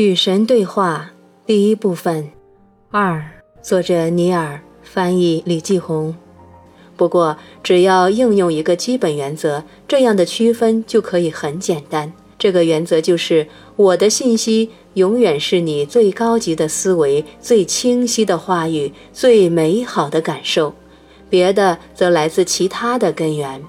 与神对话第一部分二，作者尼尔，翻译李继红。不过，只要应用一个基本原则，这样的区分就可以很简单。这个原则就是：我的信息永远是你最高级的思维、最清晰的话语、最美好的感受，别的则来自其他的根源。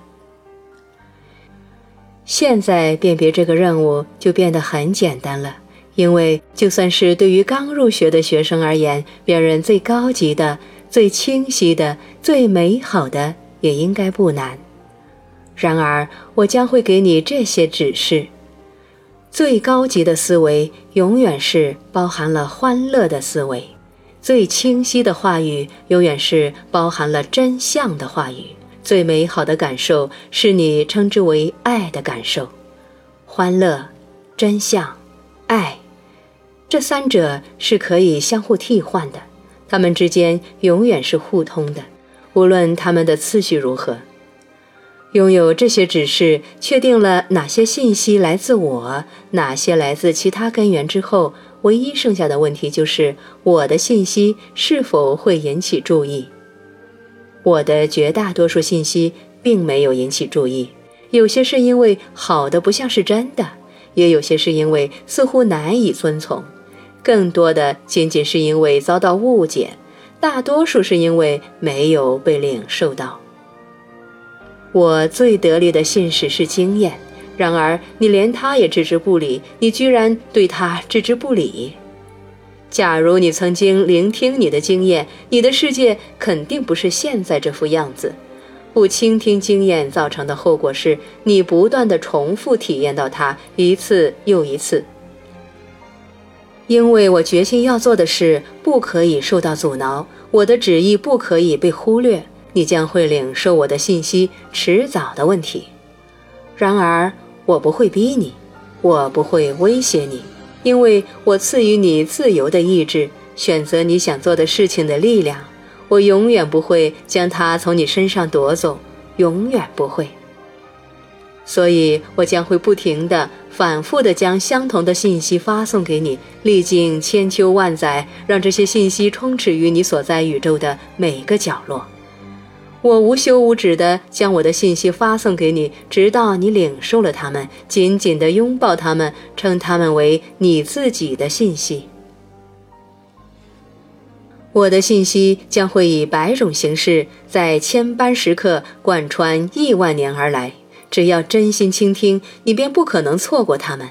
现在辨别这个任务就变得很简单了。因为就算是对于刚入学的学生而言，辨认最高级的、最清晰的、最美好的，也应该不难。然而，我将会给你这些指示：最高级的思维永远是包含了欢乐的思维；最清晰的话语永远是包含了真相的话语；最美好的感受是你称之为爱的感受。欢乐、真相、爱。这三者是可以相互替换的，它们之间永远是互通的，无论它们的次序如何。拥有这些指示，确定了哪些信息来自我，哪些来自其他根源之后，唯一剩下的问题就是我的信息是否会引起注意。我的绝大多数信息并没有引起注意，有些是因为好的不像是真的，也有些是因为似乎难以遵从。更多的仅仅是因为遭到误解，大多数是因为没有被领受到。我最得力的信使是经验，然而你连他也置之不理，你居然对他置之不理。假如你曾经聆听你的经验，你的世界肯定不是现在这副样子。不倾听经验造成的后果是你不断的重复体验到它一次又一次。因为我决心要做的事不可以受到阻挠，我的旨意不可以被忽略，你将会领受我的信息，迟早的问题。然而，我不会逼你，我不会威胁你，因为我赐予你自由的意志，选择你想做的事情的力量。我永远不会将它从你身上夺走，永远不会。所以，我将会不停地、反复地将相同的信息发送给你，历经千秋万载，让这些信息充斥于你所在宇宙的每个角落。我无休无止地将我的信息发送给你，直到你领受了它们，紧紧地拥抱它们，称它们为你自己的信息。我的信息将会以百种形式，在千般时刻贯穿亿万年而来。只要真心倾听，你便不可能错过他们；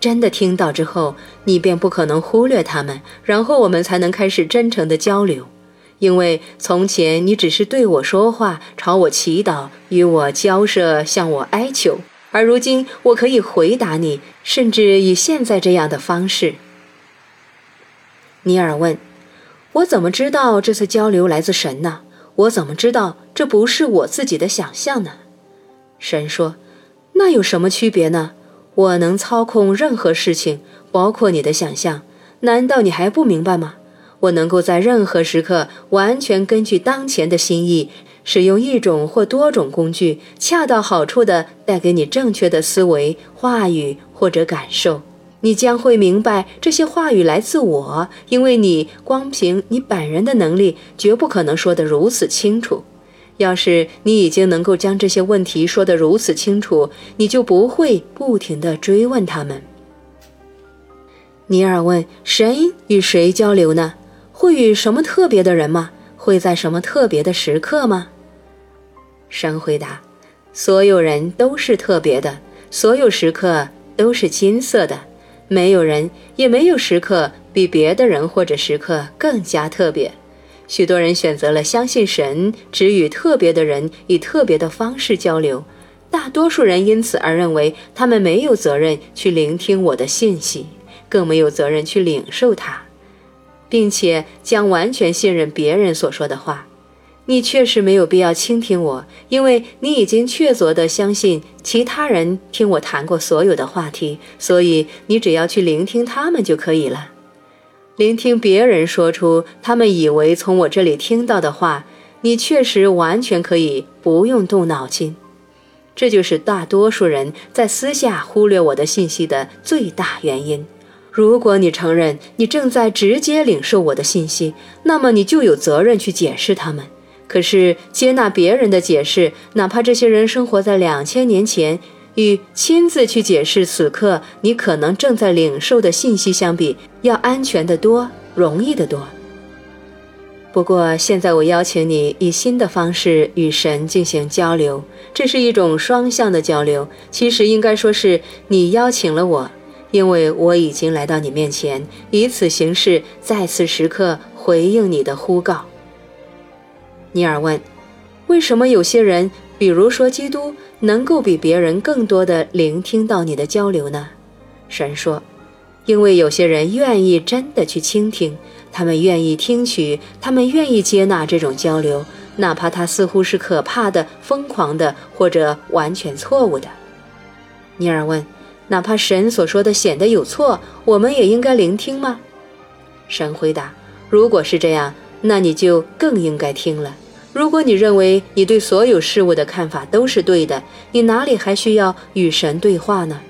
真的听到之后，你便不可能忽略他们。然后我们才能开始真诚的交流，因为从前你只是对我说话，朝我祈祷，与我交涉，向我哀求；而如今我可以回答你，甚至以现在这样的方式。尼尔问：“我怎么知道这次交流来自神呢？我怎么知道这不是我自己的想象呢？”神说：“那有什么区别呢？我能操控任何事情，包括你的想象。难道你还不明白吗？我能够在任何时刻，完全根据当前的心意，使用一种或多种工具，恰到好处地带给你正确的思维、话语或者感受。你将会明白这些话语来自我，因为你光凭你本人的能力，绝不可能说得如此清楚。”要是你已经能够将这些问题说得如此清楚，你就不会不停地追问他们。尼尔问：“神与谁交流呢？会与什么特别的人吗？会在什么特别的时刻吗？”神回答：“所有人都是特别的，所有时刻都是金色的，没有人也没有时刻比别的人或者时刻更加特别。”许多人选择了相信神，只与特别的人以特别的方式交流。大多数人因此而认为他们没有责任去聆听我的信息，更没有责任去领受它，并且将完全信任别人所说的话。你确实没有必要倾听我，因为你已经确凿地相信其他人听我谈过所有的话题，所以你只要去聆听他们就可以了。聆听别人说出他们以为从我这里听到的话，你确实完全可以不用动脑筋。这就是大多数人在私下忽略我的信息的最大原因。如果你承认你正在直接领受我的信息，那么你就有责任去解释他们。可是接纳别人的解释，哪怕这些人生活在两千年前，与亲自去解释此刻你可能正在领受的信息相比，要安全得多，容易得多。不过现在我邀请你以新的方式与神进行交流，这是一种双向的交流。其实应该说是你邀请了我，因为我已经来到你面前，以此形式再次时刻回应你的呼告。尼尔问：为什么有些人，比如说基督，能够比别人更多的聆听到你的交流呢？神说：因为有些人愿意真的去倾听。他们愿意听取，他们愿意接纳这种交流，哪怕它似乎是可怕的、疯狂的，或者完全错误的。尼尔问：“哪怕神所说的显得有错，我们也应该聆听吗？”神回答：“如果是这样，那你就更应该听了。如果你认为你对所有事物的看法都是对的，你哪里还需要与神对话呢？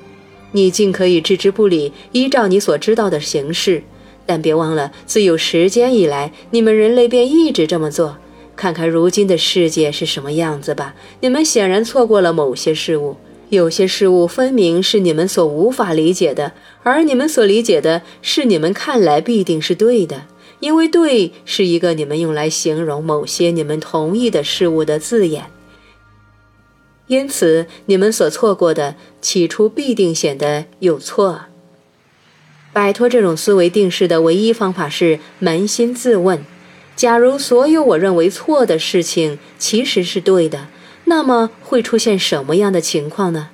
你尽可以置之不理，依照你所知道的形式。”但别忘了，自有时间以来，你们人类便一直这么做。看看如今的世界是什么样子吧。你们显然错过了某些事物，有些事物分明是你们所无法理解的，而你们所理解的是你们看来必定是对的，因为“对”是一个你们用来形容某些你们同意的事物的字眼。因此，你们所错过的起初必定显得有错。摆脱这种思维定式的唯一方法是扪心自问：假如所有我认为错的事情其实是对的，那么会出现什么样的情况呢？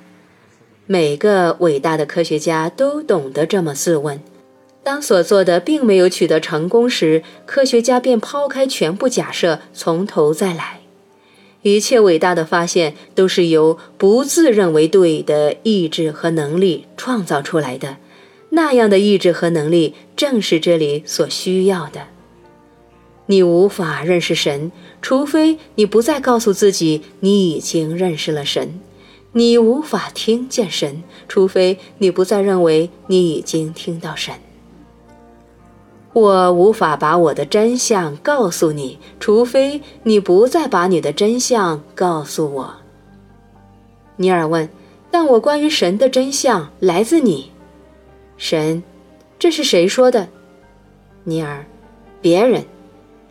每个伟大的科学家都懂得这么自问。当所做的并没有取得成功时，科学家便抛开全部假设，从头再来。一切伟大的发现都是由不自认为对的意志和能力创造出来的。那样的意志和能力正是这里所需要的。你无法认识神，除非你不再告诉自己你已经认识了神；你无法听见神，除非你不再认为你已经听到神。我无法把我的真相告诉你，除非你不再把你的真相告诉我。尼尔问：“但我关于神的真相来自你。”神，这是谁说的？尼尔，别人。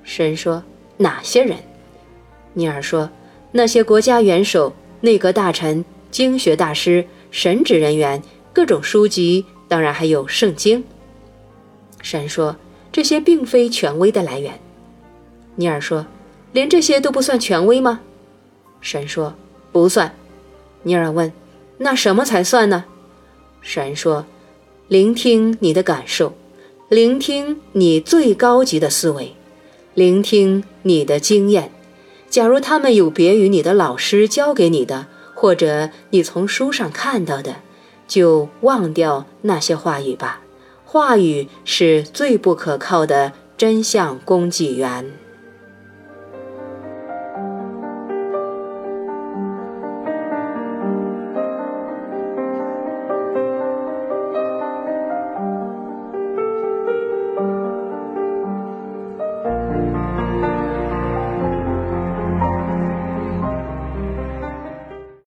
神说哪些人？尼尔说那些国家元首、内阁大臣、经学大师、神职人员、各种书籍，当然还有圣经。神说这些并非权威的来源。尼尔说连这些都不算权威吗？神说不算。尼尔问那什么才算呢？神说。聆听你的感受，聆听你最高级的思维，聆听你的经验。假如他们有别于你的老师教给你的，或者你从书上看到的，就忘掉那些话语吧。话语是最不可靠的真相供给源。